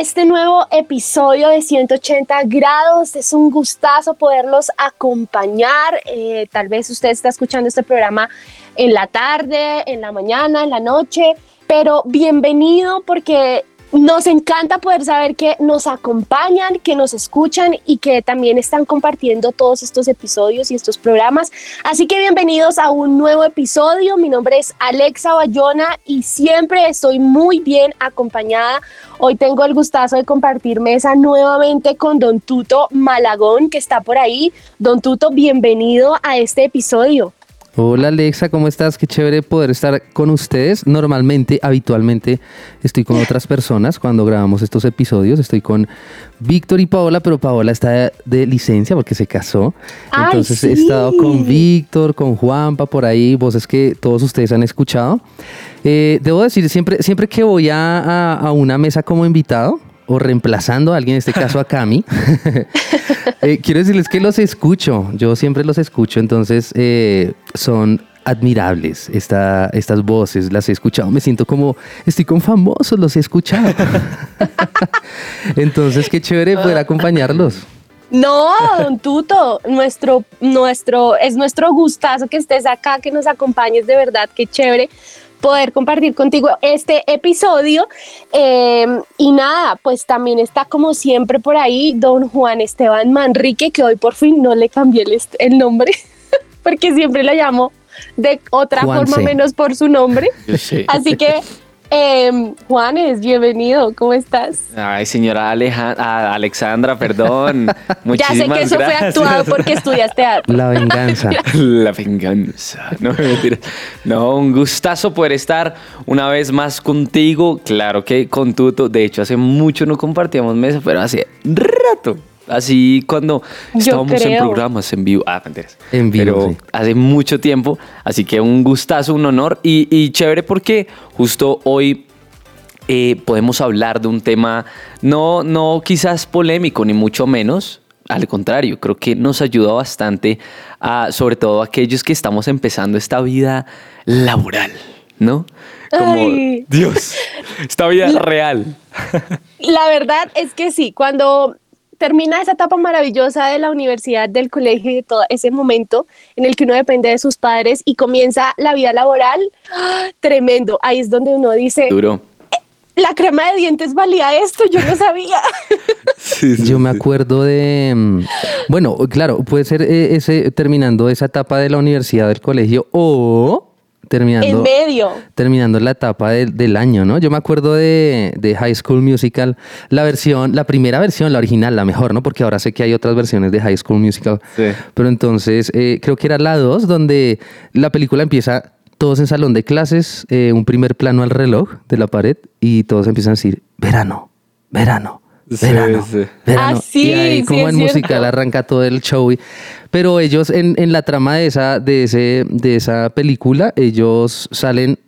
este nuevo episodio de 180 grados. Es un gustazo poderlos acompañar. Eh, tal vez usted está escuchando este programa en la tarde, en la mañana, en la noche, pero bienvenido porque nos encanta poder saber que nos acompañan, que nos escuchan y que también están compartiendo todos estos episodios y estos programas. Así que bienvenidos a un nuevo episodio. Mi nombre es Alexa Bayona y siempre estoy muy bien acompañada. Hoy tengo el gustazo de compartir mesa nuevamente con Don Tuto Malagón, que está por ahí. Don Tuto, bienvenido a este episodio. Hola Alexa, ¿cómo estás? Qué chévere poder estar con ustedes. Normalmente, habitualmente, estoy con otras personas cuando grabamos estos episodios. Estoy con Víctor y Paola, pero Paola está de licencia porque se casó. Entonces he estado con Víctor, con Juanpa por ahí, voces que todos ustedes han escuchado. Eh, debo decir, siempre, siempre que voy a una mesa como invitado, o reemplazando a alguien, en este caso a Cami. Eh, quiero decirles que los escucho, yo siempre los escucho, entonces eh, son admirables esta, estas voces, las he escuchado, me siento como, estoy con famosos, los he escuchado. entonces, qué chévere poder acompañarlos. No, don Tuto, nuestro, nuestro, es nuestro gustazo que estés acá, que nos acompañes, de verdad, qué chévere poder compartir contigo este episodio. Em, y nada, pues también está como siempre por ahí don Juan Esteban Manrique, que hoy por fin no le cambié el, nombre, porque siempre lo llamo de otra forma menos por su nombre. Así que eh, Juanes, bienvenido, ¿cómo estás? Ay, señora Alexandra, perdón. ya sé que eso fue actuado porque estudiaste arte. La venganza. La venganza. No, no, un gustazo poder estar una vez más contigo. Claro que con Tuto. De hecho, hace mucho no compartíamos mesa, pero hace rato. Así cuando estábamos en programas en vivo. Ah, En vivo. Pero hace mucho tiempo. Así que un gustazo, un honor. Y, chévere porque justo hoy eh, podemos hablar de un tema no, no quizás polémico, ni mucho menos. Al contrario, creo que nos ayuda bastante a, sobre todo aquellos que estamos empezando esta vida laboral, ¿no? Como, Dios, esta vida real. La verdad es que sí, cuando termina esa etapa maravillosa de la universidad, del colegio y de todo ese momento en el que uno depende de sus padres y comienza la vida laboral, ¡ah! tremendo. Ahí es donde uno dice, duro. Eh, la crema de dientes valía esto, yo no sabía. yo me acuerdo de, mm, bueno, claro, puede ser eh, ese terminando esa etapa de la universidad, del colegio o terminando, en medio. terminando la etapa del año, ¿no? Yo me acuerdo de, High School Musical, la versión, la primera versión, la original, la mejor, ¿no? Porque ahora sé que hay otras versiones de High School Musical. Sí. Pero entonces, eh, creo que era la 2, donde la película empieza todos en salón de clases, eh, un primer plano al reloj de la pared y todos empiezan a decir, verano, verano verano, sí, verano. Ah, y ahí como en musical arranca todo el show. pero ellos en, en, la trama de esa, de, ese, de esa película, ellos salen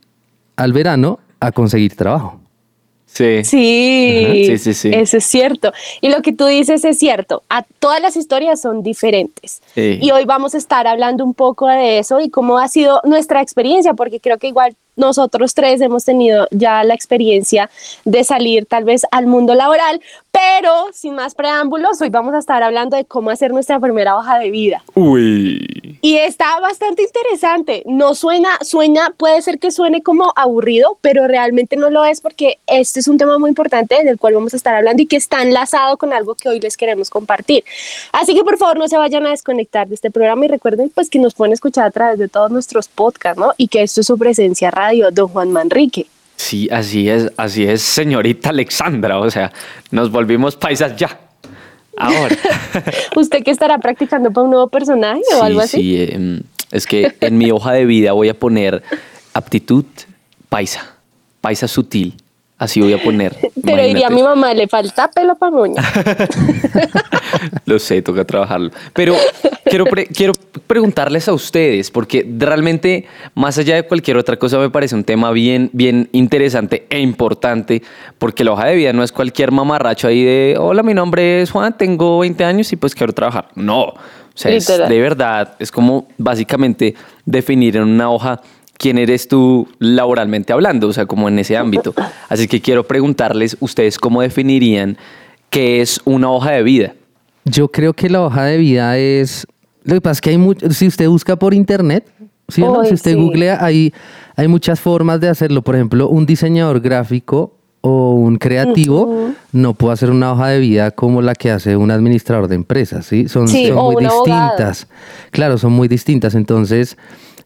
al verano a conseguir trabajo. Sí. Sí, sí, sí, Eso es cierto. Y lo que tú dices es cierto. A todas las historias son diferentes. Y hoy vamos a estar hablando un poco de eso y cómo ha sido nuestra experiencia, porque creo que igual nosotros tres hemos tenido ya la experiencia de salir tal vez al mundo laboral, pero sin más preámbulos, hoy vamos a estar hablando de cómo hacer nuestra primera hoja de vida. Uy. Y está bastante interesante. No suena, suena, puede ser que suene como aburrido, pero realmente no lo es porque este es un tema muy importante del cual vamos a estar hablando y que está enlazado con algo que hoy les queremos compartir. Así que por favor no se vayan a desconectar de este programa y recuerden pues que nos pueden escuchar a través de todos nuestros podcasts, ¿no? Y que esto es su presencia radio, don Juan Manrique. Sí, así es, así es, señorita Alexandra. O sea, nos volvimos paisas ya. Ahora. ¿Usted qué estará practicando para un nuevo personaje o algo así? Sí, em, es que en mi hoja de vida voy a poner aptitud paisa, paisa sutil. Así voy a poner. Pero diría a mi mamá, le falta pelo para moña. Lo sé, toca trabajarlo. Pero quiero, quiero preguntarles a ustedes, porque realmente, más allá de cualquier otra cosa, me parece un tema bien, bien interesante e importante, porque la hoja de vida no es cualquier mamarracho ahí de, hola, mi nombre es Juan, tengo 20 años y pues quiero trabajar. No, o sea, es de verdad, es como básicamente definir en una hoja quién eres tú laboralmente hablando, o sea, como en ese ámbito. Así que quiero preguntarles, ¿ustedes cómo definirían qué es una hoja de vida? Yo creo que la hoja de vida es... Lo que pasa es que hay mucho, si usted busca por internet, si usted googlea, hay, hay muchas formas de hacerlo. Por ejemplo, un diseñador gráfico o un creativo no puede hacer una hoja de vida como la que hace un administrador de empresas, ¿sí? Son, son muy distintas. Claro, son muy distintas. Entonces,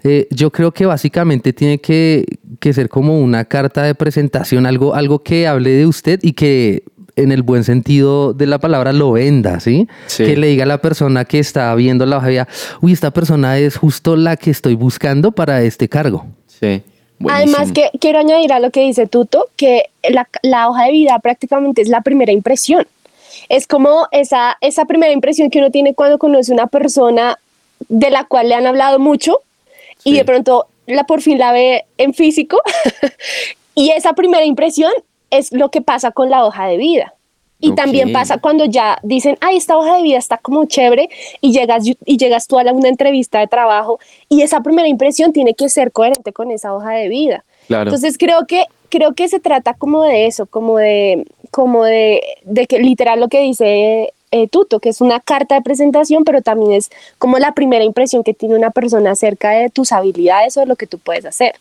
eh, yo creo que básicamente tiene que, ser como una carta de presentación, algo, algo que hable de usted y que en el buen sentido de la palabra lo venda, ¿sí? Que le diga a la persona que está viendo la hoja de vida, uy, esta persona es justo la que estoy buscando para este cargo. Sí. Además que quiero añadir a lo que dice Tuto, que la, la, hoja de vida prácticamente es la primera impresión. Es como esa, esa primera impresión que uno tiene cuando conoce una persona de la cual le han hablado mucho y de pronto la por fin la ve en físico y esa primera impresión es lo que pasa con la hoja de vida. Y también pasa cuando ya dicen, ay, esta hoja de vida está como chévere y llegas, y llegas tú a una entrevista de trabajo y esa primera impresión tiene que ser coherente con esa hoja de vida. Entonces creo que, creo que se trata como de eso, como de, como de, de que literal lo que dice eh, tuto, que es una carta de presentación, pero también es como la primera impresión que tiene una persona acerca de tus habilidades o de lo que tú puedes hacer.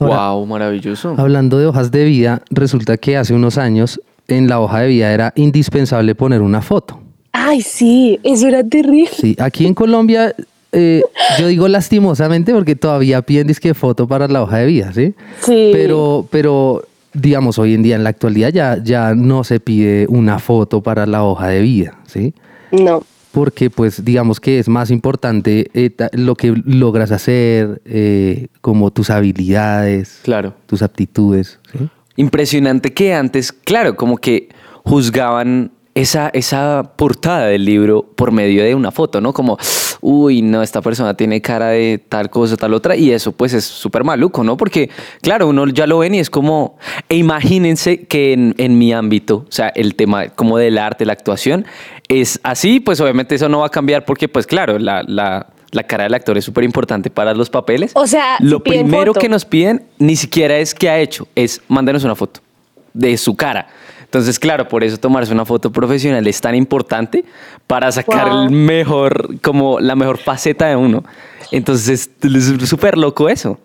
wow, maravilloso. Hablando de hojas de vida, resulta que hace unos años en la hoja de vida era indispensable poner una foto. Ay, sí, eso era terrible. Sí, aquí en Colombia eh, yo digo lastimosamente porque todavía piden disque foto para la hoja de vida, ¿sí? Sí. Pero, pero digamos, hoy en día, en la actualidad, ya, ya no se pide una foto para la hoja de vida, ¿sí? No. Porque, pues, digamos que es más importante eh, lo que logras hacer, eh, como tus habilidades, claro. tus aptitudes. Impresionante que antes, claro, como que juzgaban esa, esa portada del libro por medio de una foto, ¿no? Como, uy, no, esta persona tiene cara de tal cosa, tal otra, y eso pues es súper maluco, ¿no? Porque, claro, uno ya lo ven y es como, e imagínense que en, en, mi ámbito, o sea, el tema como del arte, la actuación, es así, pues obviamente eso no va a cambiar porque, pues claro, la, la, la cara del actor es súper importante para los papeles. O sea, lo primero que nos piden ni siquiera es qué ha hecho, es mándenos una foto de su cara. Entonces, claro, por eso tomarse una foto profesional es tan importante para sacar el mejor, como la mejor faceta de uno. Entonces, es súper loco eso.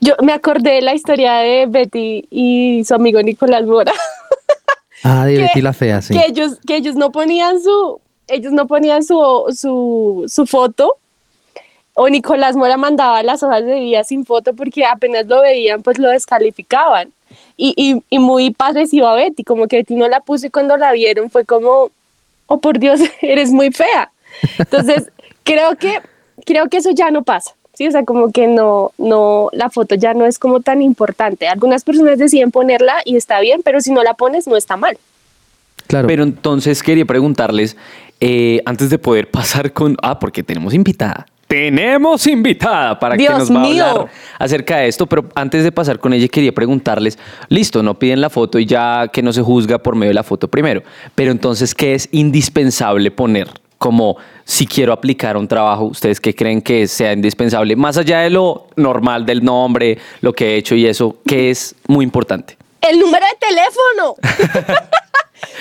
Yo me acordé de la historia de Betty y su amigo Nicolás Mora. Ah, de Betty la fea, sí. Que ellos, que ellos no ponían su, ellos no ponían su, su, su foto o Nicolás Mora mandaba las hojas de vida sin foto porque apenas lo veían, pues lo descalificaban y, y, muy parecido a Betty, como que Betty no la puso y cuando la vieron fue como, oh por Dios, eres muy fea. Entonces, creo que, creo que eso ya no pasa. Sí, o sea, como que no, no, la foto ya no es como tan importante. Algunas personas deciden ponerla y está bien, pero si no la pones, no está mal. Claro. Pero entonces quería preguntarles, eh, antes de poder pasar con, ah, porque tenemos invitada, tenemos invitada para que nos va a hablar acerca de esto, pero antes de pasar con ella quería preguntarles, listo, no piden la foto y ya que no se juzga por medio de la foto primero, pero entonces, ¿qué es indispensable poner? Como si quiero aplicar un trabajo, ¿ustedes qué creen que sea indispensable? Más allá de lo normal del nombre, lo que he hecho y eso, ¿qué es muy importante? El número de teléfono.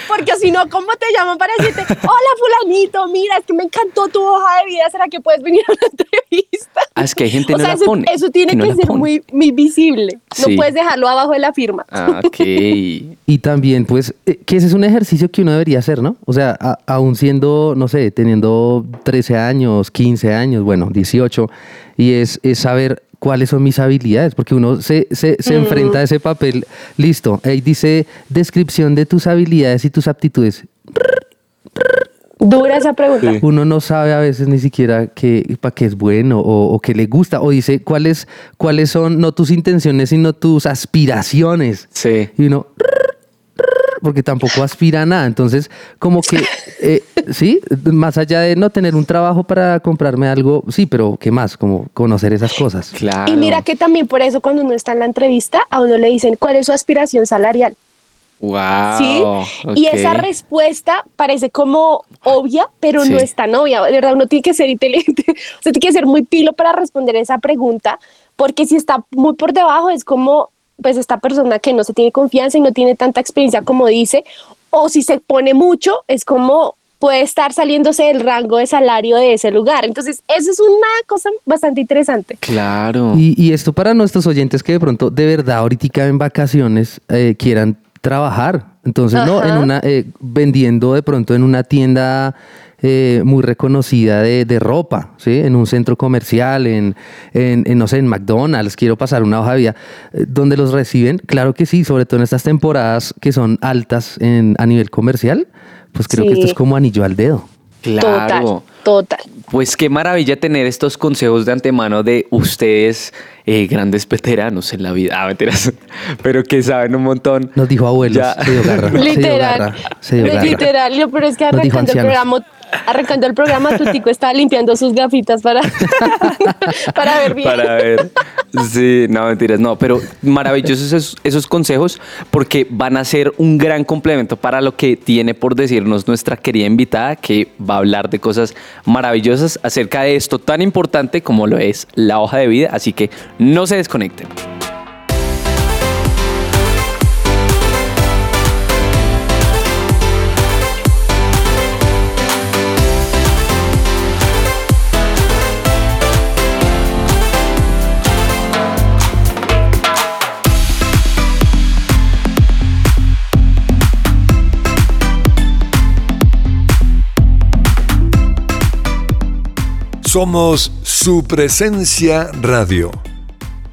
Porque si no, ¿cómo te llaman para decirte, hola fulanito, mira, es que me encantó tu hoja de vida, ¿será que puedes venir a una entrevista? Ah, es que hay gente que no la eso, pone. Eso tiene que, ser muy, muy, visible. No puedes dejarlo abajo de la firma. Ah, ok. y también, pues, eh, que ese es un ejercicio que uno debería hacer, ¿no? O sea, aún siendo, no sé, teniendo 13 años, 15 años, bueno, 18, y es, es saber cuáles son mis habilidades, porque uno se, se, se enfrenta a ese papel, listo, ahí dice descripción de tus habilidades y tus aptitudes. Dura esa pregunta. Uno no sabe a veces ni siquiera qué, para qué es bueno o, o qué le gusta. O dice cuáles, cuáles son no tus intenciones, sino tus aspiraciones. Sí. Y uno, porque tampoco aspira a nada. Entonces, como que, eh, sí, más allá de no tener un trabajo para comprarme algo, sí, pero ¿qué más? Como conocer esas cosas. Claro. Y mira que también por eso cuando uno está en la entrevista, a uno le dicen cuál es su aspiración salarial. Wow. ¿Sí? Y esa respuesta parece como obvia, pero Sí. no es tan obvia. De verdad, uno tiene que ser inteligente, o sea, tiene que ser muy pilo para responder esa pregunta, porque si está muy por debajo es como, pues, esta persona que no se tiene confianza y no tiene tanta experiencia como dice, o si se pone mucho, es como puede estar saliéndose del rango de salario de ese lugar. Entonces, eso es una cosa bastante interesante. Claro. Y, y esto para nuestros oyentes que de pronto, de verdad, ahorita en vacaciones eh, quieran trabajar. Entonces, no, en una, eh, vendiendo de pronto en una tienda eh, muy reconocida de, de ropa, ¿sí? En un centro comercial, en, en, en, no sé, en McDonald's, quiero pasar una hoja de vida, eh, donde los reciben, claro que sí, sobre todo en estas temporadas que son altas en, a nivel comercial, pues creo que esto es como anillo al dedo. Claro. Total, total. Pues qué maravilla tener estos consejos de antemano de ustedes, eh, grandes veteranos en la vida. Ah, mentiras. Pero que saben un montón. Nos dijo abuelos, Ya. se dio garra. se dio Literal. garra, se dio garra. Literal, yo, pero es que arrancando el programa, arrancando el programa, tu tico estaba limpiando sus gafitas para, para ver bien. Para ver. Sí, no, mentiras, no, pero maravillosos esos consejos porque van a ser un gran complemento para lo que tiene por decirnos nuestra querida invitada que va a hablar de cosas maravillosas acerca de esto tan importante como lo es la hoja de vida, así que no se desconecten. Somos su presencia radio.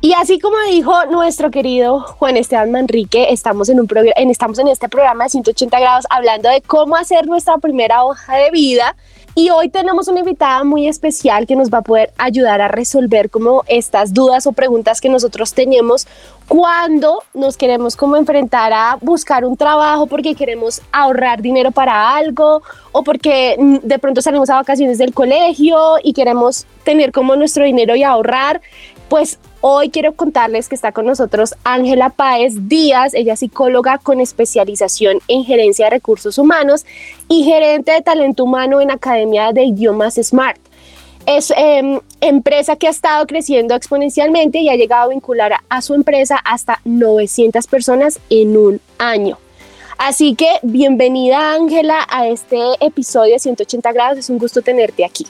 Y así como dijo nuestro querido Juan Esteban Manrique, estamos en, un en, estamos en este programa de 180 grados hablando de cómo hacer nuestra primera hoja de vida. Y hoy tenemos una invitada muy especial que nos va a poder ayudar a resolver como estas dudas o preguntas que nosotros tenemos cuando nos queremos como enfrentar a buscar un trabajo porque queremos ahorrar dinero para algo o porque de pronto salimos a vacaciones del colegio y queremos tener como nuestro dinero y ahorrar. Pues hoy quiero contarles que está con nosotros Ángela Páez Díaz, ella es psicóloga con especialización en gerencia de recursos humanos y gerente de talento humano en Academia de Idiomas Smart. Es eh, empresa que ha estado creciendo exponencialmente y ha llegado a vincular a, a su empresa hasta 900 personas en un año. Así que bienvenida Ángela a este episodio de 180 grados, es un gusto tenerte aquí.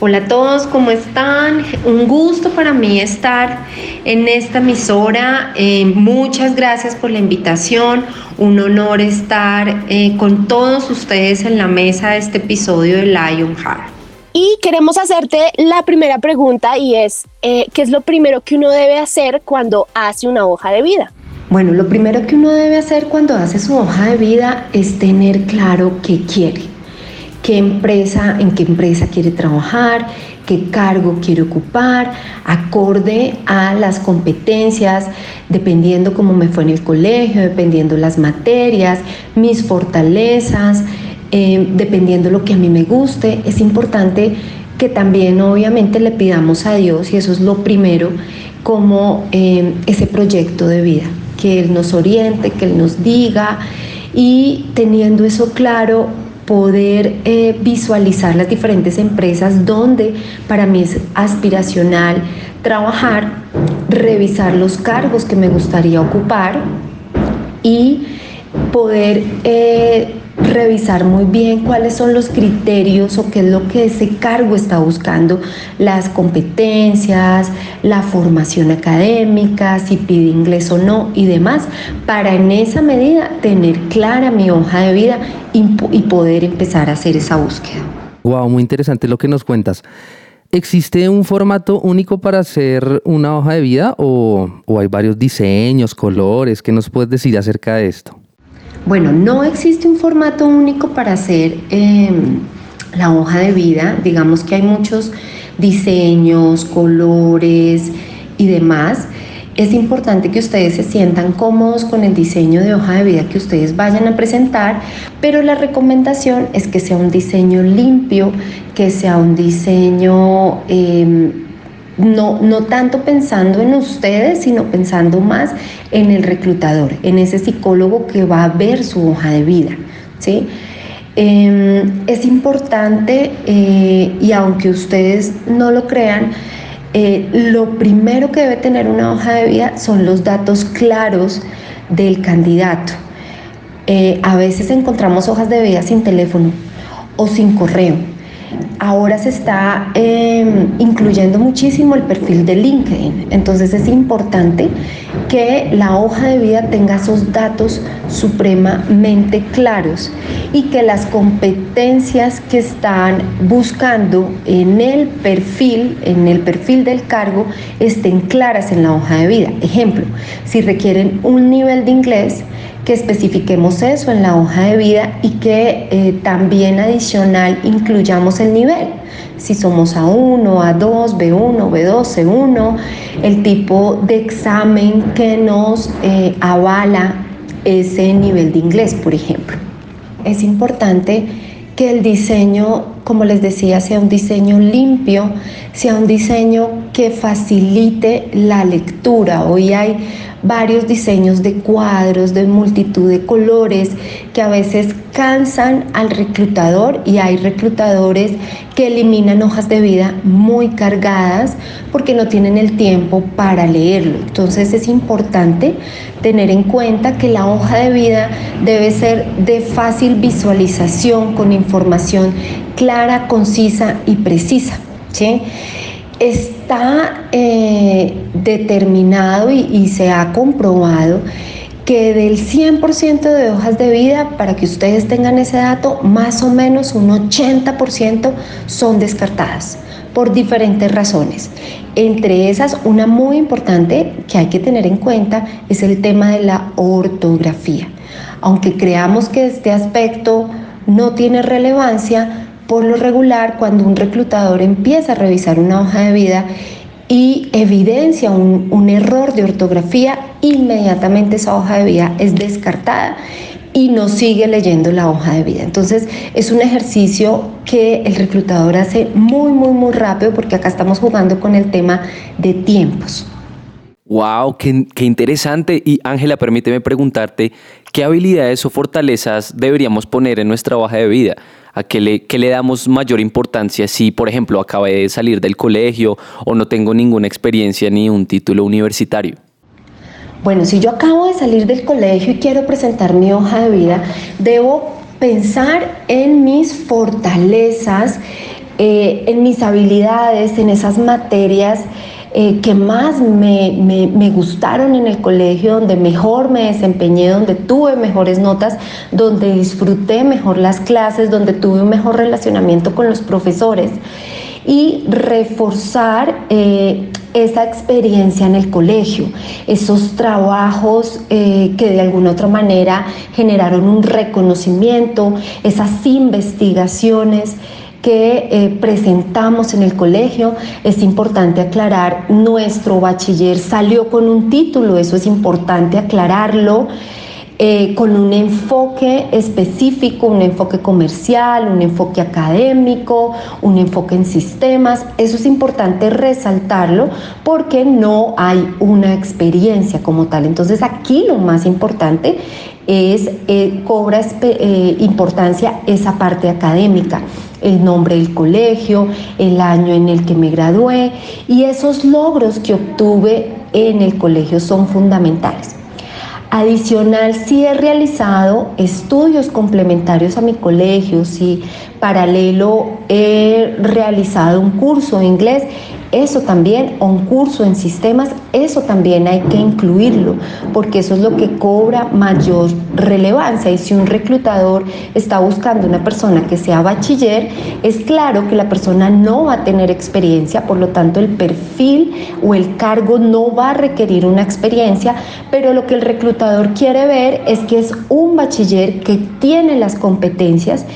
Hola a todos, ¿cómo están? Un gusto para mí estar en esta emisora. Eh, muchas gracias por la invitación. Un honor estar eh, con todos ustedes en la mesa de este episodio de Lionheart. Y queremos hacerte la primera pregunta y es, eh, ¿qué es lo primero que uno debe hacer cuando hace una hoja de vida? Bueno, lo primero que uno debe hacer cuando hace su hoja de vida es tener claro qué quiere, qué empresa, en qué empresa quiere trabajar, qué cargo quiere ocupar, acorde a las competencias, dependiendo cómo me fue en el colegio, dependiendo las materias, mis fortalezas, eh, dependiendo lo que a mí me guste. Es importante que también obviamente le pidamos a Dios, y eso es lo primero, como eh, ese proyecto de vida, que Él nos oriente, que Él nos diga, y teniendo eso claro, poder eh, visualizar las diferentes empresas donde para mí es aspiracional trabajar, revisar los cargos que me gustaría ocupar y poder eh, revisar muy bien cuáles son los criterios o qué es lo que ese cargo está buscando, las competencias, la formación académica, si pide inglés o no y demás, para en esa medida tener clara mi hoja de vida y, poder empezar a hacer esa búsqueda. Wow, muy interesante lo que nos cuentas. ¿Existe un formato único para hacer una hoja de vida o, o hay varios diseños, colores? ¿Qué nos puedes decir acerca de esto? Bueno, no existe un formato único para hacer eh, la hoja de vida, digamos que hay muchos diseños, colores y demás, es importante que ustedes se sientan cómodos con el diseño de hoja de vida que ustedes vayan a presentar, pero la recomendación es que sea un diseño limpio, que sea un diseño em, no, no tanto pensando en ustedes, sino pensando más en el reclutador, en ese psicólogo que va a ver su hoja de vida. ¿sí? Em, es importante, eh, y aunque ustedes no lo crean, eh, lo primero que debe tener una hoja de vida son los datos claros del candidato. Eh, a veces encontramos hojas de vida sin teléfono o sin correo ahora se está em, incluyendo muchísimo el perfil de LinkedIn. Entonces es importante que la hoja de vida tenga esos datos supremamente claros y que las competencias que están buscando en el perfil, en el perfil del cargo, estén claras en la hoja de vida. Ejemplo, si requieren un nivel de inglés, que especifiquemos eso en la hoja de vida y que eh, también adicional incluyamos el nivel. Si somos A1, A2, B1, B2, C1, el tipo de examen que nos eh, avala ese nivel de inglés, por ejemplo. Es importante que el diseño, como les decía, sea un diseño limpio, sea un diseño que facilite la lectura. Hoy hay varios diseños de cuadros, de multitud de colores que a veces cansan al reclutador y hay reclutadores que eliminan hojas de vida muy cargadas porque no tienen el tiempo para leerlo. Entonces es importante tener en cuenta que la hoja de vida debe ser de fácil visualización con información clara, concisa y precisa. ¿sí? Está eh, determinado y, se ha comprobado que del 100% de hojas de vida, para que ustedes tengan ese dato, más o menos un 80% son descartadas por diferentes razones. Entre esas, una muy importante que hay que tener en cuenta es el tema de la ortografía. Aunque creamos que este aspecto no tiene relevancia, por lo regular, cuando un reclutador empieza a revisar una hoja de vida y evidencia un, error de ortografía, inmediatamente esa hoja de vida es descartada y no sigue leyendo la hoja de vida. Entonces es un ejercicio que el reclutador hace muy, muy, muy rápido porque acá estamos jugando con el tema de tiempos. Wow, qué, qué interesante. Y Ángela, permíteme preguntarte, ¿qué habilidades o fortalezas deberíamos poner en nuestra hoja de vida? ¿A qué le, le damos mayor importancia si, por ejemplo, acabé de salir del colegio o no tengo ninguna experiencia ni un título universitario? Bueno, si yo acabo de salir del colegio y quiero presentar mi hoja de vida, debo pensar en mis fortalezas, eh, en mis habilidades, en esas materias eh, que más me, me, gustaron en el colegio, donde mejor me desempeñé, donde tuve mejores notas, donde disfruté mejor las clases, donde tuve un mejor relacionamiento con los profesores y reforzar eh, esa experiencia en el colegio, esos trabajos eh, que de alguna otra manera generaron un reconocimiento, esas investigaciones que eh, presentamos en el colegio. Es importante aclarar, nuestro bachiller salió con un título, eso es importante aclararlo. Eh, con un enfoque específico, un enfoque comercial, un enfoque académico, un enfoque en sistemas. Eso es importante resaltarlo porque no hay una experiencia como tal. Entonces aquí lo más importante es, eh, cobra eh, importancia esa parte académica, el nombre del colegio, el año en el que me gradué y esos logros que obtuve en el colegio son fundamentales. Adicional, si he realizado estudios complementarios a mi colegio, si paralelo he realizado un curso de inglés, eso también, un curso en sistemas, eso también hay que incluirlo, porque eso es lo que cobra mayor relevancia. Y si un reclutador está buscando una persona que sea bachiller, es claro que la persona no va a tener experiencia, por lo tanto el perfil o el cargo no va a requerir una experiencia, pero lo que el reclutador quiere ver es que es un bachiller que tiene las competencias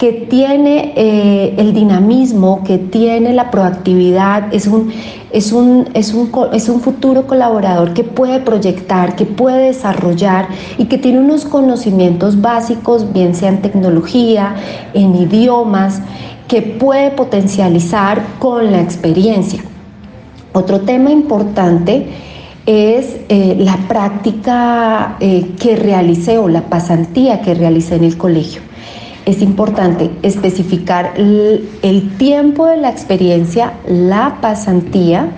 que tiene eh, el dinamismo, que tiene la proactividad, es un, es, un, es, un, es un futuro colaborador que puede proyectar, que puede desarrollar y que tiene unos conocimientos básicos, bien sea en tecnología, en idiomas, que puede potencializar con la experiencia. Otro tema importante es eh, la práctica eh, que realicé o la pasantía que realicé en el colegio. Es importante especificar el, tiempo de la experiencia, la pasantía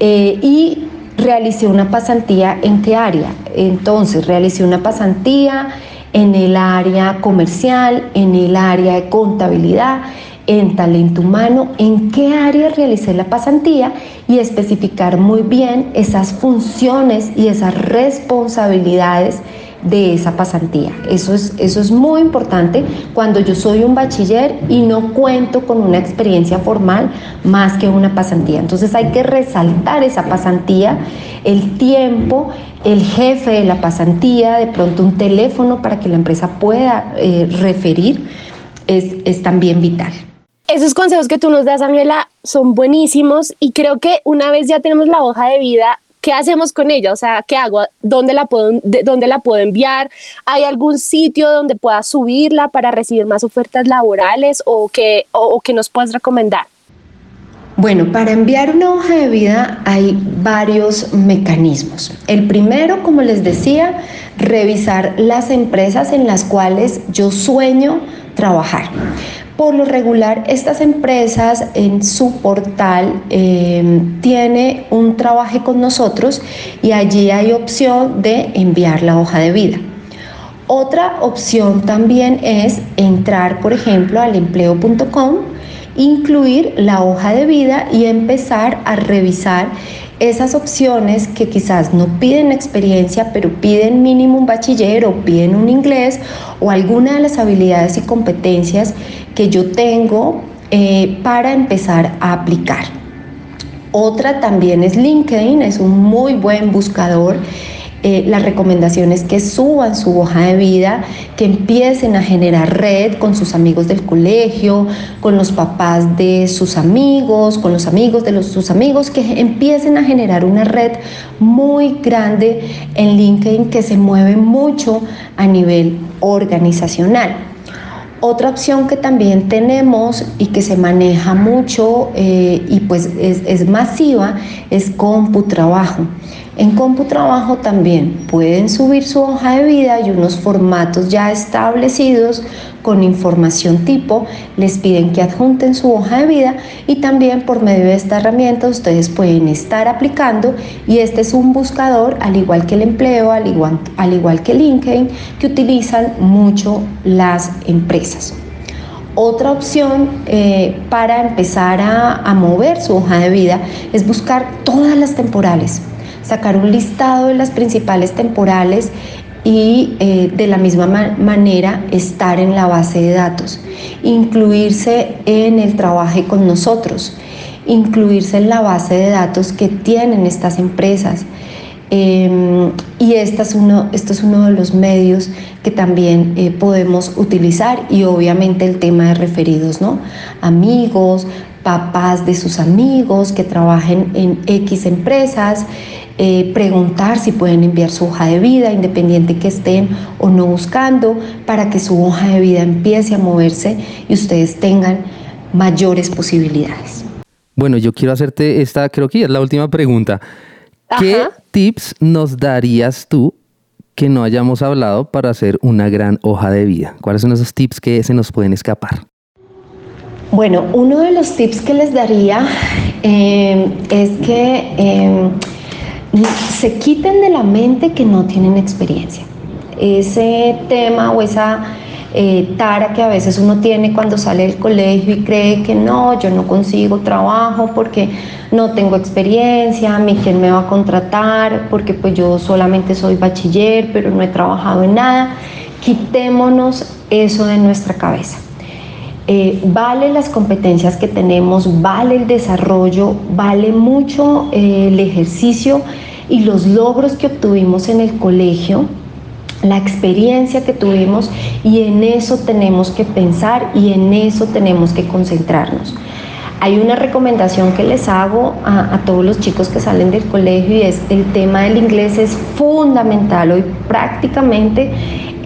eh, y realicé una pasantía en qué área. Entonces, realicé una pasantía en el área comercial, en el área de contabilidad, en talento humano, en qué área realicé la pasantía y especificar muy bien esas funciones y esas responsabilidades de esa pasantía. Eso es, eso es muy importante cuando yo soy un bachiller y no cuento con una experiencia formal más que una pasantía. Entonces hay que resaltar esa pasantía, el tiempo, el jefe de la pasantía, de pronto un teléfono para que la empresa pueda eh, referir, es, es también vital. Esos consejos que tú nos das, Ángela, son buenísimos y creo que una vez ya tenemos la hoja de vida, ¿qué hacemos con ella? O sea, ¿qué hago? ¿Dónde la puedo, dónde la puedo enviar? ¿Hay algún sitio donde pueda subirla para recibir más ofertas laborales o que, o, que nos puedas recomendar? Bueno, para enviar una hoja de vida hay varios mecanismos. El primero, como les decía, revisar las empresas en las cuales yo sueño trabajar. Por lo regular, estas empresas en su portal eh, tiene un trabajo con nosotros y allí hay opción de enviar la hoja de vida. Otra opción también es entrar, por ejemplo, al empleo.com, incluir la hoja de vida y empezar a revisar esas opciones que quizás no piden experiencia, pero piden mínimo un bachiller o piden un inglés o alguna de las habilidades y competencias que yo tengo eh, para empezar a aplicar. Otra también es LinkedIn, es un muy buen buscador eh, las recomendaciones que suban su hoja de vida, que empiecen a generar red con sus amigos del colegio, con los papás de sus amigos, con los amigos de los, sus amigos, que empiecen a generar una red muy grande en LinkedIn que se mueve mucho a nivel organizacional. Otra opción que también tenemos y que se maneja mucho eh, y pues es, es masiva es CompuTrabajo. En CompuTrabajo también pueden subir su hoja de vida y unos formatos ya establecidos con información tipo. Les piden que adjunten su hoja de vida y también por medio de esta herramienta ustedes pueden estar aplicando y este es un buscador al igual que el empleo, al igual, al igual que LinkedIn, que utilizan mucho las empresas. Otra opción eh, para empezar a, a mover su hoja de vida es buscar todas las temporales sacar un listado de las principales temporales y eh, de la misma manera estar en la base de datos, incluirse en el trabajo con nosotros, incluirse en la base de datos que tienen estas empresas. Em, y este es, uno, esto es uno de los medios que también eh, podemos utilizar y obviamente el tema de referidos, ¿no? Amigos, papás de sus amigos que trabajen en X empresas, eh, preguntar si pueden enviar su hoja de vida, independiente que estén o no buscando, para que su hoja de vida empiece a moverse y ustedes tengan mayores posibilidades. Bueno, yo quiero hacerte esta, creo que es la última pregunta. ¿Qué tips nos darías tú que no hayamos hablado para hacer una gran hoja de vida? ¿Cuáles son esos tips que se nos pueden escapar? Bueno, uno de los tips que les daría eh, es que eh, se quiten de la mente que no tienen experiencia. Ese tema o esa eh, tara que a veces uno tiene cuando sale del colegio y cree que no, yo no consigo trabajo porque no tengo experiencia, a quién me va a contratar, porque pues yo solamente soy bachiller, pero no he trabajado en nada. Quitémonos eso de nuestra cabeza. Eh, vale las competencias que tenemos, vale el desarrollo, vale mucho eh, el ejercicio y los logros que obtuvimos en el colegio, la experiencia que tuvimos y en eso tenemos que pensar y en eso tenemos que concentrarnos. Hay una recomendación que les hago a, todos los chicos que salen del colegio y es el tema del inglés es fundamental. Hoy prácticamente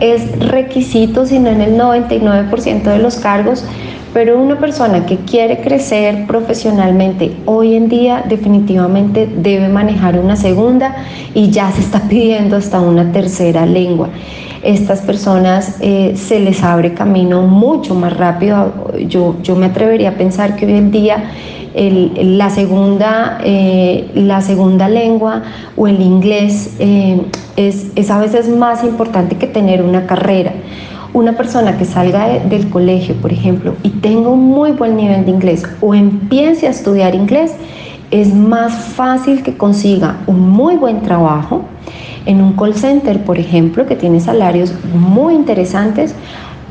es requisito, sino en el 99% de los cargos, pero una persona que quiere crecer profesionalmente hoy en día definitivamente debe manejar una segunda y ya se está pidiendo hasta una tercera lengua. Estas personas eh, se les abre camino mucho más rápido. Yo, yo me atrevería a pensar que hoy en día la, segunda, eh, la segunda lengua o el inglés eh, es, es a veces más importante que tener una carrera una persona que salga del colegio, por ejemplo, y tenga un muy buen nivel de inglés o empiece a estudiar inglés, es más fácil que consiga un muy buen trabajo en un call center, por ejemplo, que tiene salarios muy interesantes,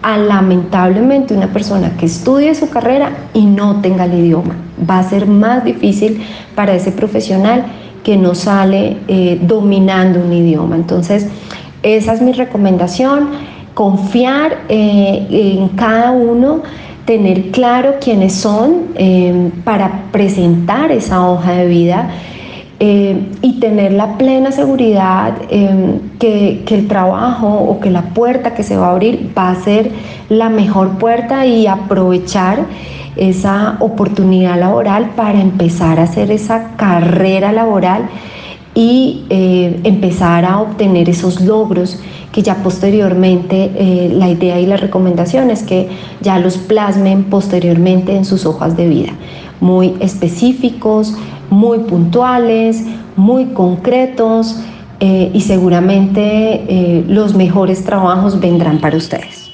a lamentablemente una persona que estudie su carrera y no tenga el idioma. Va a ser más difícil para ese profesional que no sale eh, dominando un idioma. Entonces, esa es mi recomendación confiar eh, en cada uno, tener claro quiénes son eh, para presentar esa hoja de vida eh, y tener la plena seguridad que, que, el trabajo o que la puerta que se va a abrir va a ser la mejor puerta y aprovechar esa oportunidad laboral para empezar a hacer esa carrera laboral y empezar a obtener esos logros que ya posteriormente eh, la idea y la recomendación es que ya los plasmen posteriormente en sus hojas de vida, muy específicos, muy puntuales, muy concretos eh, y seguramente eh, los mejores trabajos vendrán para ustedes.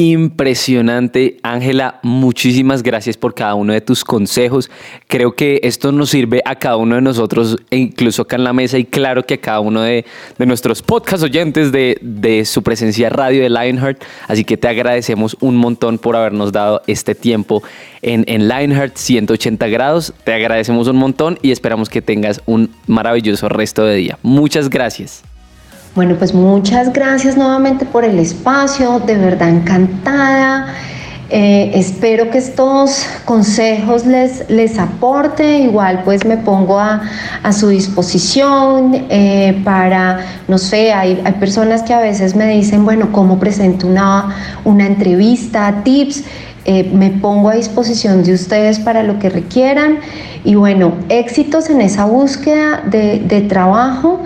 Impresionante, Ángela, muchísimas gracias por cada uno de tus consejos. Creo que esto nos sirve a cada uno de nosotros, e incluso acá en la mesa, y claro que a cada uno de, nuestros podcast oyentes de, su presencia radio de Lionheart. Así que te agradecemos un montón por habernos dado este tiempo en, en Lionheart 180 grados. Te agradecemos un montón y esperamos que tengas un maravilloso resto de día. Muchas gracias. Bueno, pues muchas gracias nuevamente por el espacio, de verdad encantada. Eh, espero que estos consejos les, les aporte. Igual pues me pongo a, su disposición eh, para, no sé, hay, hay, personas que a veces me dicen, bueno, ¿cómo presento una, una entrevista? Tips. Eh, me pongo a disposición de ustedes para lo que requieran. Y bueno, éxitos en esa búsqueda de, de trabajo.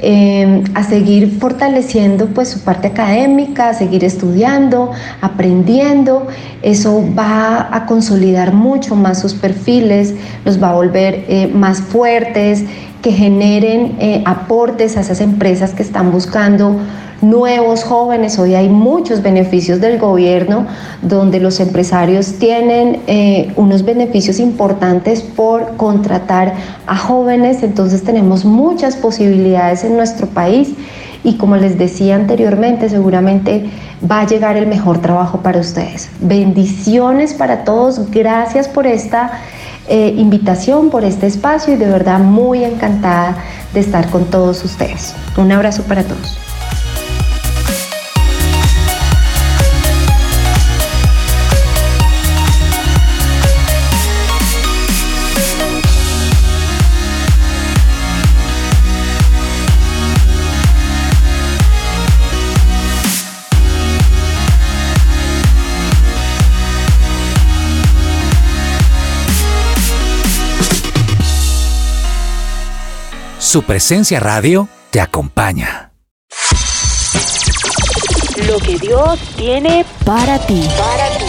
Em, a seguir fortaleciendo pues su parte académica, a seguir estudiando, aprendiendo. Eso va a consolidar mucho más sus perfiles, los va a volver eh, más fuertes, que generen eh, aportes a esas empresas que están buscando nuevos jóvenes. Hoy hay muchos beneficios del gobierno donde los empresarios tienen eh, unos beneficios importantes por contratar a jóvenes. Entonces tenemos muchas posibilidades en nuestro país y como les decía anteriormente, seguramente va a llegar el mejor trabajo para ustedes. Bendiciones para todos. Gracias por esta eh, invitación, por este espacio y de verdad muy encantada de estar con todos ustedes. Un abrazo para todos. Su presencia radio te acompaña. Lo que Dios tiene para ti. Para ti.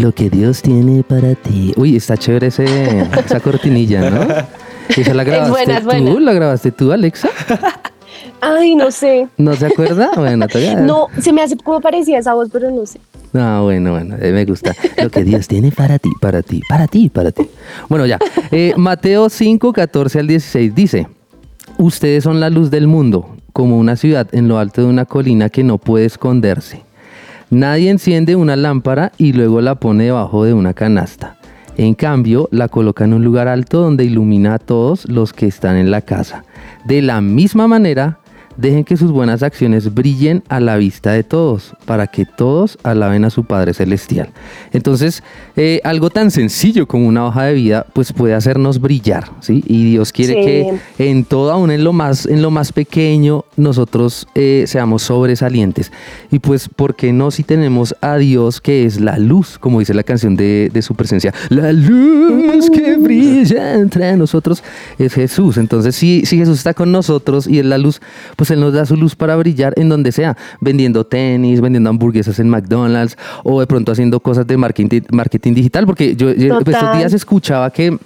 Lo que Dios tiene para ti. Uy, está chévere ese, esa cortinilla, ¿no? ¿Esa la grabaste tú? ¿La grabaste tú, Alexa? Ay, no sé. ¿No se acuerda? Bueno, todavía. No, se me hace como parecía esa voz, pero no sé. Ah, bueno, bueno, eh, me gusta. Lo que Dios tiene para ti, para ti, para ti, para ti. Bueno, ya. Eh, Mateo 5, 14 al 16 dice, ustedes son la luz del mundo, como una ciudad en lo alto de una colina que no puede esconderse. Nadie enciende una lámpara y luego la pone debajo de una canasta. En cambio, la coloca en un lugar alto donde ilumina a todos los que están en la casa. De la misma manera, dejen que sus buenas acciones brillen a la vista de todos, para que todos alaben a su Padre Celestial. Entonces, eh, algo tan sencillo como una hoja de vida, pues puede hacernos brillar, ¿sí? Y Dios quiere Sí. que en todo, aún en lo más, en lo más pequeño, nosotros eh, seamos sobresalientes. Y pues, ¿por qué no si tenemos a Dios que es la luz, como dice la canción de, de su presencia? La luz que brilla entre nosotros es Jesús. Entonces, si, si Jesús está con nosotros y es la luz, pues Él nos da su luz para brillar en donde sea, vendiendo tenis, vendiendo hamburguesas en McDonald's o de pronto haciendo cosas de marketing, marketing digital, porque yo, yo estos Total. días escuchaba que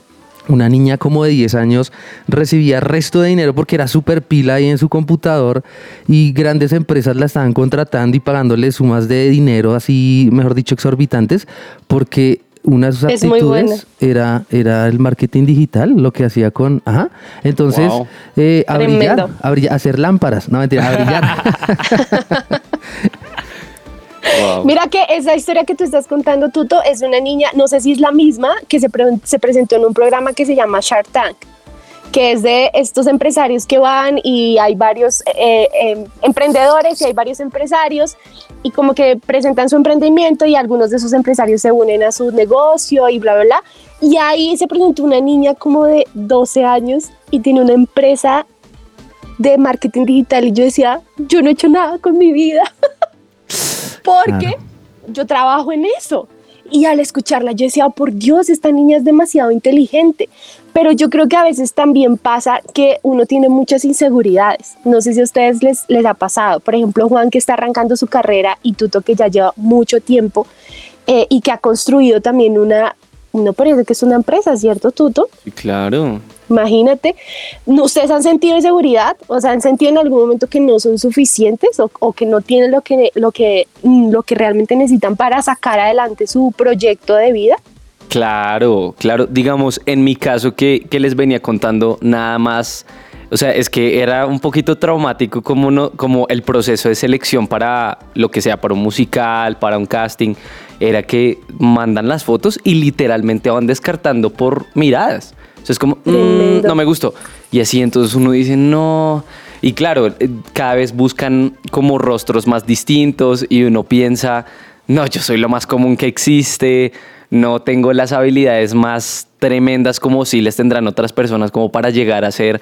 una niña como de 10 años recibía resto de dinero porque era súper pila ahí en su computador y grandes empresas la estaban contratando y pagándole sumas de dinero así, mejor dicho, exorbitantes, porque una de sus Es muy buena. aptitudes era, era el marketing digital, lo que hacía con... Ajá. Entonces, Wow. eh, a brillar, a brillar, a hacer lámparas, no mentira, a brillar. Wow. Mira que esa historia que tú estás contando, Tuto, es una niña, no sé si es la misma, que se, pre- se presentó en un programa que se llama Shark Tank, que es de estos empresarios que van y hay varios eh, eh, emprendedores y hay varios empresarios y como que presentan su emprendimiento y algunos de esos empresarios se unen a su negocio y bla, bla, bla. Y ahí se presentó una niña como de 12 años y tiene una empresa de marketing digital y yo decía, yo no he hecho nada con mi vida. porque Claro. yo trabajo en eso. Y al escucharla yo decía, "Oh, por Dios, esta niña es demasiado inteligente. Pero yo creo que a veces también pasa que uno tiene muchas inseguridades. No sé si a ustedes les, les ha pasado. Por ejemplo, Juan que está arrancando su carrera y Tuto que ya lleva mucho tiempo eh, y que ha construido también una, no parece que es una empresa, ¿cierto, Tuto? Claro. Imagínate, ¿no- ¿ustedes han sentido inseguridad? O sea, ¿han sentido en algún momento que no son suficientes o, o que no tienen lo que, lo, que, mm, lo que realmente necesitan para sacar adelante su proyecto de vida? Claro, claro. Digamos, en mi caso que, que les venía contando nada más, o sea, es que era un poquito traumático como, no, como el proceso de selección para lo que sea, para un musical, para un casting, era que mandan las fotos y literalmente van descartando por miradas. O sea, es como, "Mm, no me gustó. Y así entonces uno dice, no. Y claro, eh, cada vez buscan como rostros más distintos y uno piensa, no, yo soy lo más común que existe, no tengo las habilidades más tremendas como si les tendrán otras personas como para llegar a ser,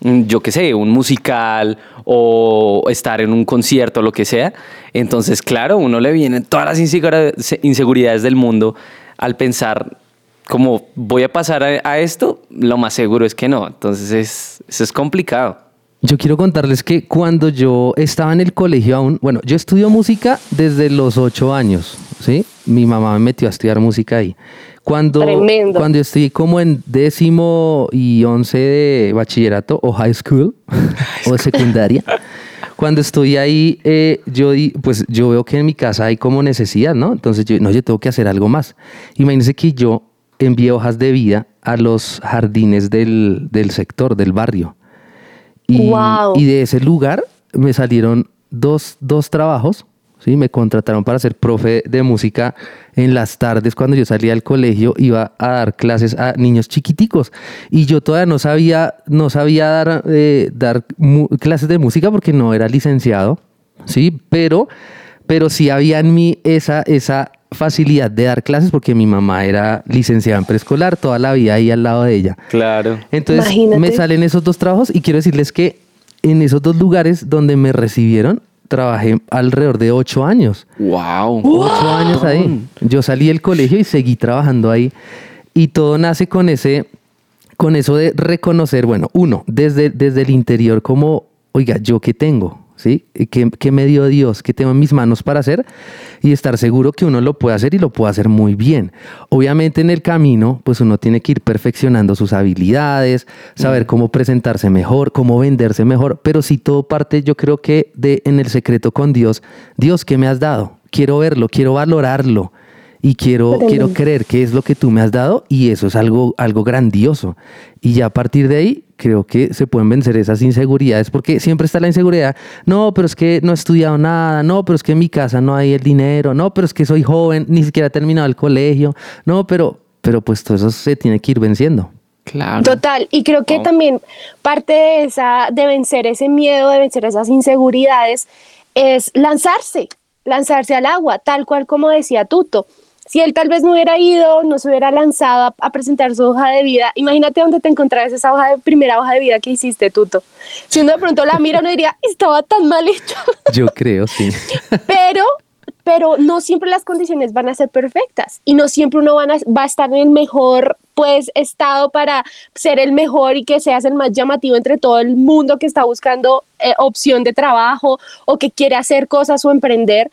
mm, yo qué sé, un musical o estar en un concierto, lo que sea. Entonces, claro, uno le vienen todas las inseguridades del mundo al pensar como voy a pasar a, a esto, lo más seguro es que no. Entonces es, eso es complicado. Yo quiero contarles que cuando yo estaba en el colegio aún, bueno, yo estudio música desde los ocho años, ¿sí? Mi mamá me metió a estudiar música ahí. Cuando, Tremendo. cuando estoy como en décimo y once de bachillerato o high school o secundaria, cuando estoy ahí, eh, yo, di- pues yo veo que en mi casa hay como necesidad, ¿no? Entonces yo, no, yo tengo que hacer algo más. Imagínense que yo envié hojas de vida a los jardines del, del sector, del barrio. Y, Wow. y de ese lugar me salieron dos, dos trabajos. ¿sí? Me contrataron para ser profe de música en las tardes cuando yo salía del colegio. Iba a dar clases a niños chiquiticos. Y yo todavía no sabía, no sabía dar, eh, dar clases de música porque no era licenciado. ¿sí? Pero, pero sí había en mí esa, esa facilidad de dar clases porque mi mamá era licenciada en preescolar, toda la vida ahí al lado de ella. Claro. Entonces Imagínate. me salen esos dos trabajos y quiero decirles que en esos dos lugares donde me recibieron, trabajé alrededor de ocho años. Wow. Ocho años ahí. Yo salí del colegio y seguí trabajando ahí. Y todo nace con ese, con eso de reconocer, bueno, uno, desde, desde el interior, como, oiga, ¿yo qué tengo? ¿Sí? ¿Qué, ¿Qué me dio Dios? ¿Qué tengo en mis manos para hacer? Y estar seguro que uno lo puede hacer y lo puede hacer muy bien. Obviamente en el camino, pues uno tiene que ir perfeccionando sus habilidades, saber cómo presentarse mejor, cómo venderse mejor, pero si todo parte, yo creo que de en el secreto con Dios, Dios, ¿qué me has dado? Quiero verlo, quiero valorarlo y quiero, quiero creer que es lo que tú me has dado y eso es algo, algo grandioso. Y ya a partir de ahí creo que se pueden vencer esas inseguridades porque siempre está la inseguridad. No, pero es que no he estudiado nada. No, pero es que en mi casa no hay el dinero. No, pero es que soy joven, ni siquiera he terminado el colegio. No, pero, pero pues todo eso se tiene que ir venciendo. Claro. Total, y creo que también parte de esa, de vencer ese miedo, de vencer esas inseguridades, es lanzarse, lanzarse al agua, tal cual como decía Tuto. Si él tal vez no hubiera ido, no se hubiera lanzado a, a presentar su hoja de vida, imagínate dónde te encontrabas esa hoja de primera hoja de vida que hiciste, Tuto. Si uno de pronto la mira, uno diría, estaba tan mal hecho. Yo creo, sí. pero, pero no siempre las condiciones van a ser perfectas y no siempre uno van a- va a estar en el mejor pues estado para ser el mejor y que seas el más llamativo entre todo el mundo que está buscando eh, opción de trabajo o que quiere hacer cosas o emprender.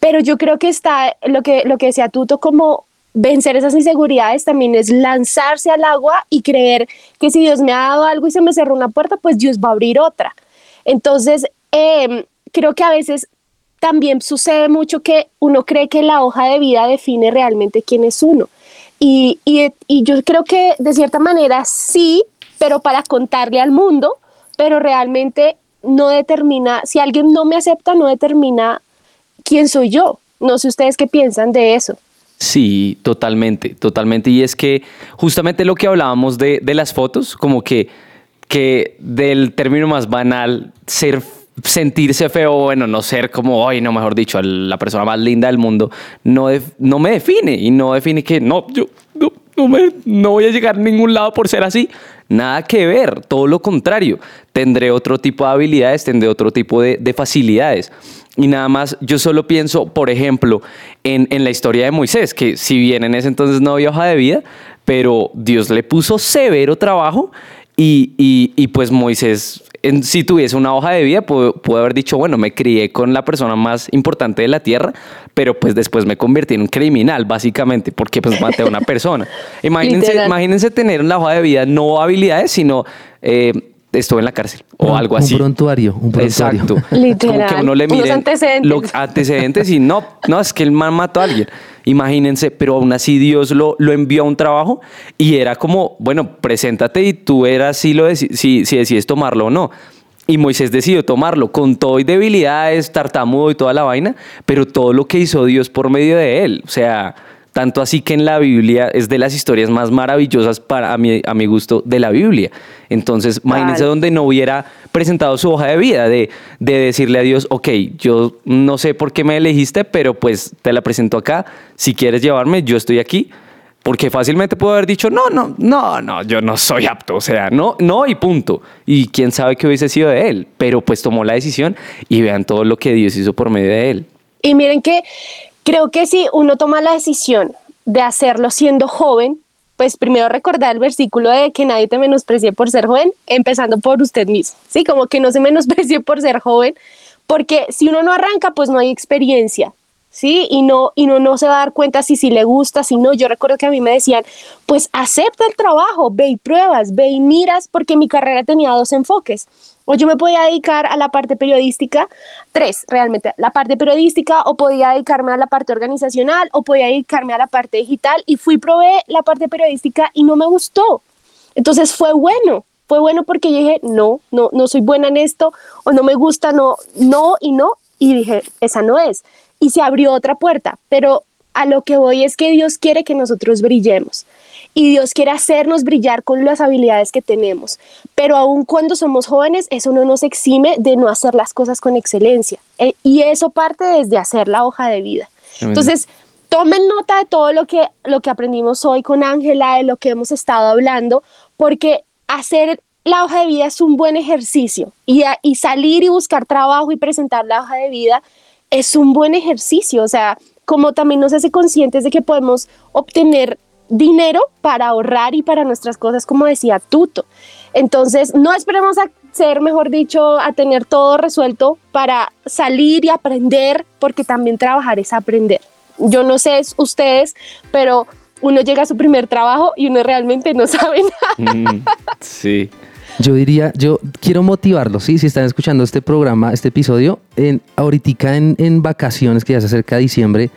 Pero yo creo que está lo que, lo que decía Tuto como vencer esas inseguridades también es lanzarse al agua y creer que si Dios me ha dado algo y se me cerró una puerta, pues Dios va a abrir otra. Entonces, em, creo que a veces también sucede mucho que uno cree que la hoja de vida define realmente quién es uno. Y, y- y yo creo que de cierta manera sí, pero para contarle al mundo, pero realmente no determina, si alguien no me acepta, no determina quién soy yo. No sé ustedes qué piensan de eso. Sí, totalmente, totalmente. Y es que justamente lo que hablábamos de, de las fotos, como que, que del término más banal, ser, sentirse feo, bueno, no ser como, hoy no, mejor dicho, la persona más linda del mundo, no, no me define y no define que no, yo no, no, me- no voy a llegar a ningún lado por ser así. Nada que ver, todo lo contrario. Tendré otro tipo de habilidades, tendré otro tipo de, de facilidades. Y nada más, yo solo pienso, por ejemplo, en, en la historia de Moisés, que si bien en ese entonces no había hoja de vida, pero Dios le puso severo trabajo y, y- y pues Moisés, en- si tuviese una hoja de vida, pudo, haber dicho, bueno, me crié con la persona más importante de la tierra, pero pues después me convertí en un criminal, básicamente, porque pues maté a una persona. Imagínense, imagínense tener en la hoja de vida no habilidades, sino eh, estuve en la cárcel o Un- algo un así. prontuario, un prontuario. Exacto. Literal. Como que uno le mire antecedentes. los antecedentes y no, no, es que el man mató a alguien. Imagínense, pero aún así Dios lo, lo envió a un trabajo y era como, bueno, preséntate y tú eras si, lo si, si decides tomarlo o no. Y Moisés decidió tomarlo con todo y debilidades, tartamudo y toda la vaina, pero todo lo que hizo Dios por medio de él. O sea, tanto así que en la Biblia es de las historias más maravillosas para a mi, a mi gusto de la Biblia. Entonces, imagínense Total. donde no hubiera presentado su hoja de vida, de, de decirle a Dios, ok, yo no sé por qué me elegiste, pero pues te la presento acá. Si quieres llevarme, yo estoy aquí. Porque fácilmente puedo haber dicho, no, no, no, no, yo no soy apto. O sea, no, no y punto. Y quién sabe qué hubiese sido de él. Pero pues tomó la decisión y vean todo lo que Dios hizo por medio de él. Y miren que creo que si uno toma la decisión de hacerlo siendo joven, pues primero recordar el versículo de que nadie te menosprecie por ser joven, empezando por usted mismo, ¿sí? Como que no se menosprecie por ser joven, porque si uno no arranca, pues no hay experiencia, ¿sí? Y no, y no, no se va a dar cuenta si, si le gusta, si no. Yo recuerdo que a mí me decían, pues acepta el trabajo, ve y pruebas, ve y miras, porque mi carrera tenía dos enfoques. O yo me podía dedicar a la parte periodística, tres realmente, la parte periodística, o podía dedicarme a la parte organizacional, o podía dedicarme a la parte digital, y fui, probé la parte periodística y no me gustó. Entonces fue bueno, fue bueno porque yo dije, no, no, no soy buena en esto, o no me gusta, no, no y no, y dije, esa no es. Y se abrió otra puerta, pero a lo que voy es que Dios quiere que nosotros brillemos y Dios quiere hacernos brillar con las habilidades que tenemos. Pero aun cuando somos jóvenes, eso no nos exime de no hacer las cosas con excelencia. Eh, y eso parte desde hacer la hoja de vida. Entonces, tomen nota de todo lo que, lo que aprendimos hoy con Ángela, de lo que hemos estado hablando, porque hacer la hoja de vida es un buen ejercicio y, a- y salir y buscar trabajo y presentar la hoja de vida es un buen ejercicio. O sea, como también nos hace conscientes de que podemos obtener dinero para ahorrar y para nuestras cosas, como decía Tuto. Entonces, no esperemos a ser, mejor dicho, a tener todo resuelto para salir y aprender, porque también trabajar es aprender. Yo no sé es ustedes, pero uno llega a su primer trabajo y uno realmente no sabe nada. Mm, sí. Yo diría, yo quiero motivarlos, ¿sí? Si están escuchando este programa, este episodio, en, ahorita en, en vacaciones, que ya se acerca diciembre,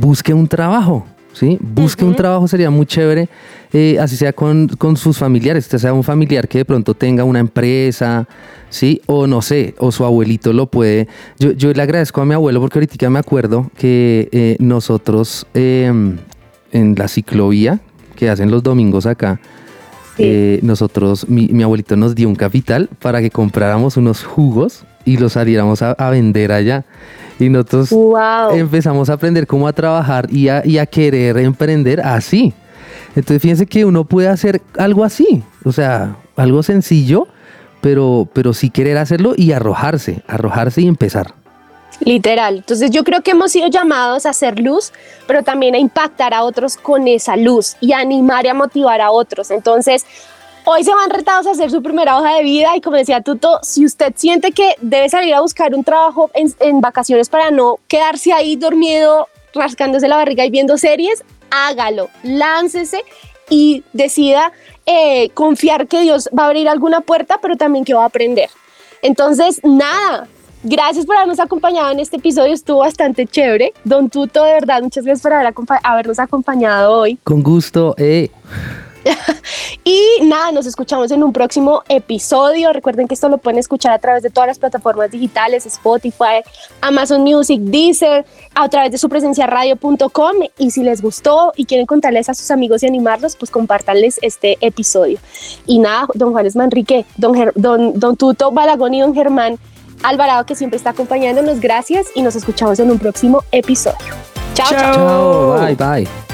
busque un trabajo, ¿sí? Busque un trabajo, sería muy chévere, eh, así sea con, con sus familiares, usted sea un familiar que de pronto tenga una empresa, ¿sí? O no sé, o su abuelito lo puede. Yo, yo le agradezco a mi abuelo porque ahorita me acuerdo que eh, nosotros eh, en la ciclovía, que hacen los domingos acá, eh, nosotros, mi, mi abuelito nos dio un capital para que compráramos unos jugos y los saliéramos a, a vender allá. Y nosotros Wow. empezamos a aprender cómo a trabajar y a, y a querer emprender así. Entonces fíjense que uno puede hacer algo así, o sea, algo sencillo, pero, pero sí querer hacerlo y arrojarse, arrojarse y empezar. Literal. Entonces yo creo que hemos sido llamados a hacer luz, pero también a impactar a otros con esa luz y animar y a motivar a otros. Entonces, hoy se van retados a hacer su primera hoja de vida y como decía Tuto, si usted siente que debe salir a buscar un trabajo en, en vacaciones para no quedarse ahí dormido, rascándose la barriga y viendo series, hágalo, láncese y decida eh, confiar que Dios va a abrir alguna puerta, pero también que va a aprender. Entonces, nada, gracias por habernos acompañado en este episodio, estuvo bastante chévere. Don Tuto, de verdad, muchas gracias por haber acompa- habernos acompañado hoy. Con gusto, eh. Y nada, nos escuchamos en un próximo episodio. Recuerden que esto lo pueden escuchar a través de todas las plataformas digitales, Spotify, Amazon Music, Deezer, a través de su presencia radio.com. Y si les gustó y quieren contarles a sus amigos y animarlos, pues compártanles este episodio. Y nada, don Juanes Manrique, don, Ger- don, don Tuto Balagón y don Germán Alvarado, que siempre está acompañándonos, gracias y nos escuchamos en un próximo episodio. chao. chao. Chao, bye, bye.